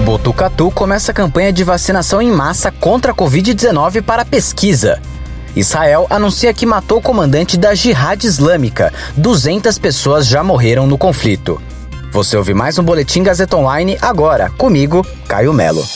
Botucatu começa a campanha de vacinação em massa contra a Covid-19 para pesquisa. Israel anuncia que matou o comandante da Jihad Islâmica. 200 pessoas já morreram no conflito. Você ouve mais um Boletim Gazeta Online agora, comigo, Caio Melo.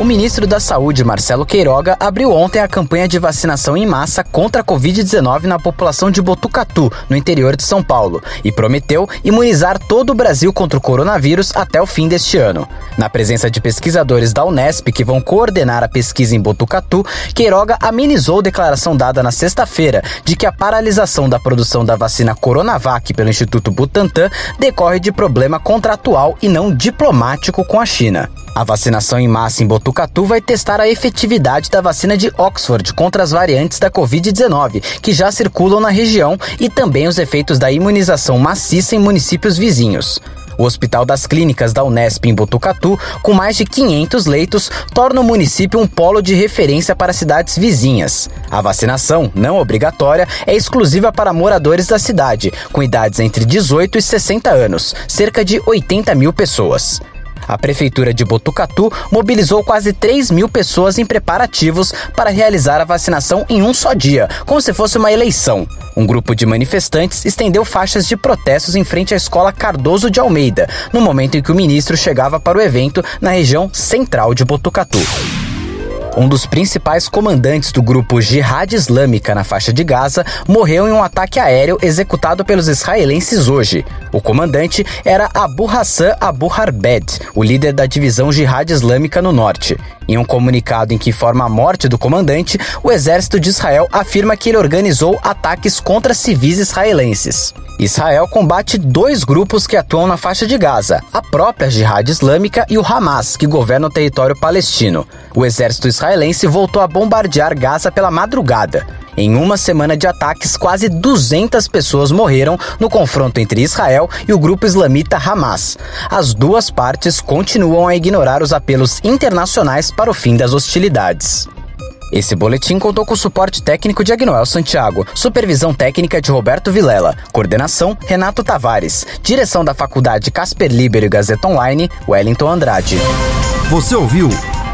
O ministro da Saúde, Marcelo Queiroga, abriu ontem a campanha de vacinação em massa contra a Covid-19 na população de Botucatu, no interior de São Paulo, e prometeu imunizar todo o Brasil contra o coronavírus até o fim deste ano. Na presença de pesquisadores da Unesp que vão coordenar a pesquisa em Botucatu, Queiroga amenizou declaração dada na sexta-feira de que a paralisação da produção da vacina Coronavac pelo Instituto Butantan decorre de problema contratual e não diplomático com a China. A vacinação em massa em Botucatu vai testar a efetividade da vacina de Oxford contra as variantes da Covid-19, que já circulam na região, e também os efeitos da imunização maciça em municípios vizinhos. O Hospital das Clínicas da Unesp em Botucatu, com mais de 500 leitos, torna o município um polo de referência para cidades vizinhas. A vacinação, não obrigatória, é exclusiva para moradores da cidade, com idades entre 18 e 60 anos, cerca de 80 mil pessoas. A Prefeitura de Botucatu mobilizou quase 3 mil pessoas em preparativos para realizar a vacinação em um só dia, como se fosse uma eleição. Um grupo de manifestantes estendeu faixas de protestos em frente à escola Cardoso de Almeida, no momento em que o ministro chegava para o evento na região central de Botucatu. Um dos principais comandantes do grupo Jihad Islâmica na faixa de Gaza morreu em um ataque aéreo executado pelos israelenses hoje. O comandante era Abu Hassan Abu Harbed, o líder da divisão Jihad Islâmica no norte. Em um comunicado em que informa a morte do comandante, o exército de Israel afirma que ele organizou ataques contra civis israelenses. Israel combate dois grupos que atuam na faixa de Gaza, a própria Jihad Islâmica e o Hamas, que governa o território palestino. O exército israelense voltou a bombardear Gaza pela madrugada. Em uma semana de ataques, quase 200 pessoas morreram no confronto entre Israel e o grupo islamita Hamas. As duas partes continuam a ignorar os apelos internacionais para o fim das hostilidades. Esse boletim contou com o suporte técnico de Agnoel Santiago, supervisão técnica de Roberto Vilela, coordenação Renato Tavares, direção da Faculdade Casper Libero e Gazeta Online, Wellington Andrade. Você ouviu